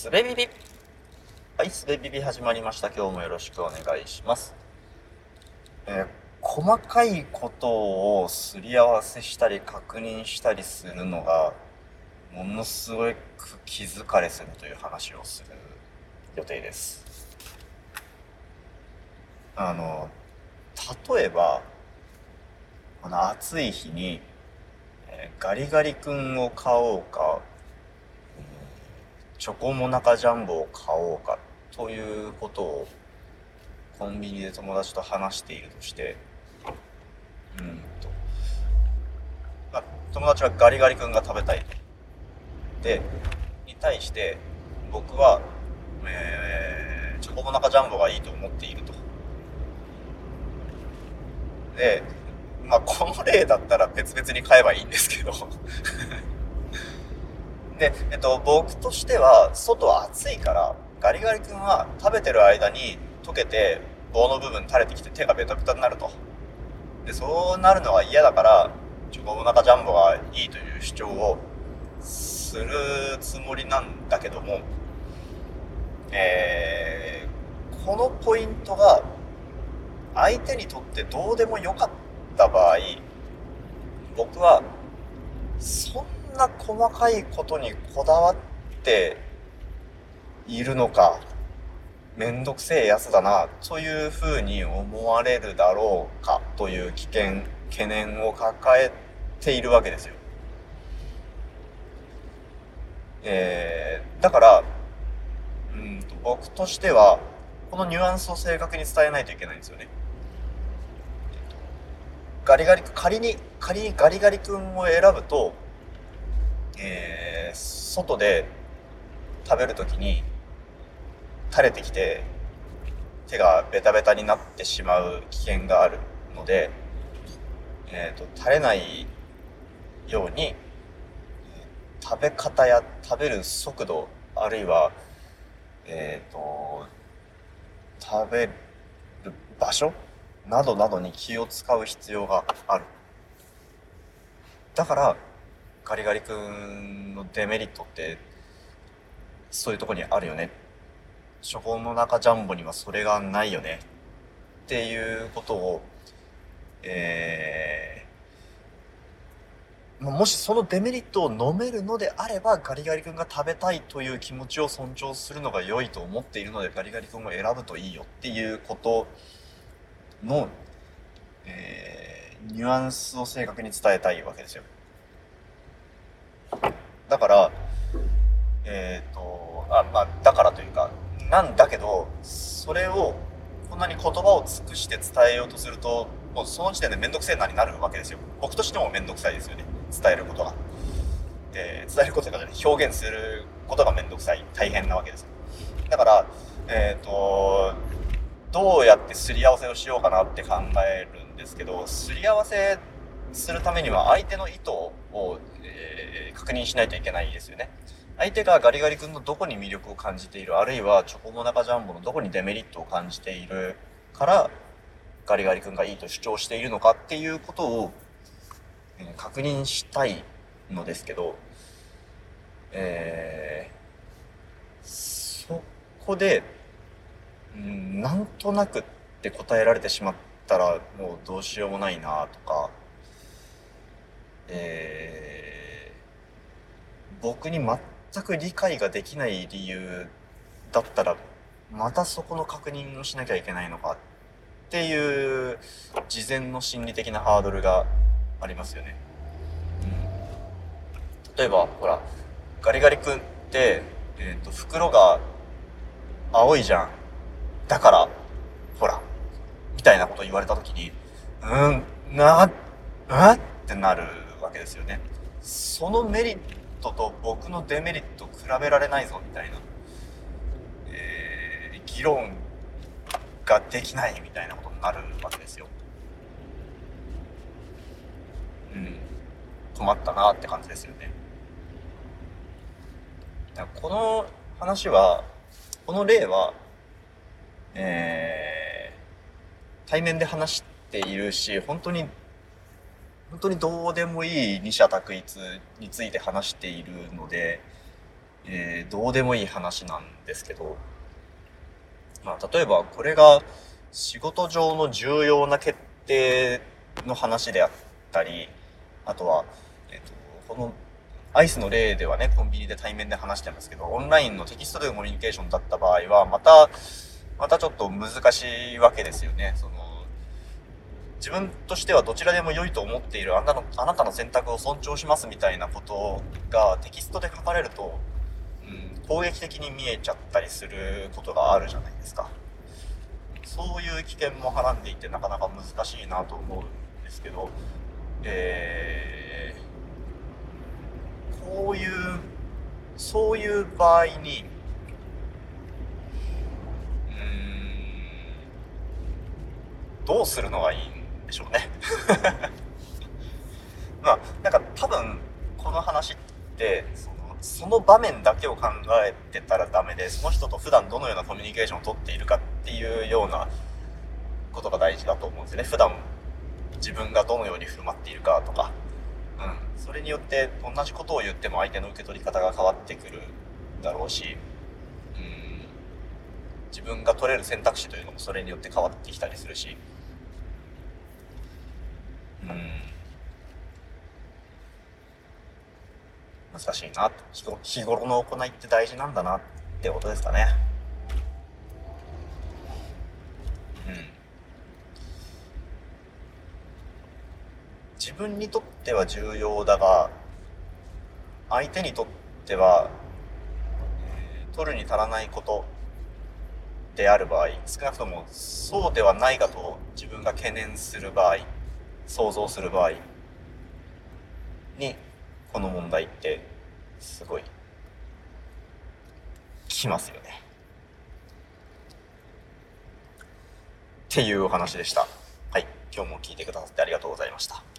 すべビビはい、すべビビ始まりました。今日もよろしくお願いします。えー細かいことをすり合わせしたり確認したりするのが、ものすごく気づかれするという話をする予定です。あの、例えば、この暑い日に、えーガリガリ君を買おうか、チョコモナカジャンボを買おうかということをコンビニで友達と話しているとしてうんと、まあ、友達はガリガリ君が食べたいでに対して僕は、えーチョコモナカジャンボがいいと思っていると。でまあこの例だったら別々に買えばいいんですけど。で、えっと、僕としては外は暑いからガリガリ君は食べてる間に溶けて棒の部分垂れてきて手がベタベタになると。でそうなるのが嫌だからチョコモナカジャンボがいいという主張をするつもりなんだけどもえーこのポイントが相手にとってどうでもよかった場合僕はそんんな細かいことにこだわっているのかめんどくせえやつだなというふうに思われるだろうかという危険懸念を抱えているわけですよ。えーだからうんと僕としてはこのニュアンスを正確に伝えないといけないんですよね。ガリガリ仮に仮にガリガリ君を選ぶと、えー外で食べるときに垂れてきて手がベタベタになってしまう危険があるので、えー、と垂れないように食べ方や食べる速度あるいはえっ、と食べる場所などなどに気を使う必要がある。だからガリガリ君のデメリットってそういうとこにあるよねチョコの中ジャンボにはそれがないよねっていうことをえーもしそのデメリットを飲めるのであればガリガリ君が食べたいという気持ちを尊重するのが良いと思っているのでガリガリ君を選ぶといいよっていうことの、えーニュアンスを正確に伝えたいわけですよ。だから、えっ、と、あ、まあ、だからというか、なんだけど、それを、こんなに言葉を尽くして伝えようとすると、もうその時点でめんどくせえなになるわけですよ。僕としてもめんどくさいですよね。伝えることが。えー伝えることがじゃない表現することがめんどくさい。大変なわけです。だから、えっ、と、どうやってすり合わせをしようかなって考えるんですけど、すり合わせするためには相手の意図を、えー確認しないといけないですよね。相手がガリガリ君のどこに魅力を感じている、あるいはチョコモナカジャンボのどこにデメリットを感じているから、ガリガリ君がいいと主張しているのかっていうことを、えー確認したいのですけど、えーそこで、うん、なんとなくって答えられてしまったらもうどうしようもないなとか、えー僕に全く理解ができない理由だったらまたそこの確認をしなきゃいけないのかっていう事前の心理的なハードルがありますよね。うん、例えばほらガリガリ君って、えー、と袋が青いじゃん。だからほらみたいなこと言われた時にうんなあってなる。わけですよね。そのメリットと僕のデメリット比べられないぞみたいな、えー議論ができないみたいなことになるわけですよ。うん。困ったなって感じですよね。だからこの話はこの例はえー対面で話しているし本当に本当にどうでもいい二者択一について話しているのでえー、どうでもいい話なんですけど、まあ、例えばこれが仕事上の重要な決定の話であったり、あとは、えっ、ー、と、このアイスの例ではね、コンビニで対面で話してますけど、オンラインのテキストでのコミュニケーションだった場合は、また、またちょっと難しいわけですよね。その、自分としてはどちらでも良いと思っているあなたのあなたの選択を尊重しますみたいなことがテキストで書かれると、うん、攻撃的に見えちゃったりすることがあるじゃないですか。そういう危険もはらんでいてなかなか難しいなと思うんですけど、えー、こういうそういう場合にうんどうするのがいいんでしょうね。まあなんか多分この話ってそのその場面だけを考えてたらダメでその人と普段どのようなコミュニケーションをとっているかっていうようなことが大事だと思うんですよね。普段自分がどのように振る舞っているかとか、うん、それによって同じことを言っても相手の受け取り方が変わってくるだろうし、うん、自分が取れる選択肢というのもそれによって変わってきたりするし、うん難しいな日頃の行いって大事なんだなってことですかね。うん。自分にとっては重要だが、相手にとっては、えー、取るに足らないことである場合、少なくともそうではないかと自分が懸念する場合、想像する場合に、この問題ってすごいきますよね。っていうお話でした。はい。今日も聞いてくださってありがとうございました。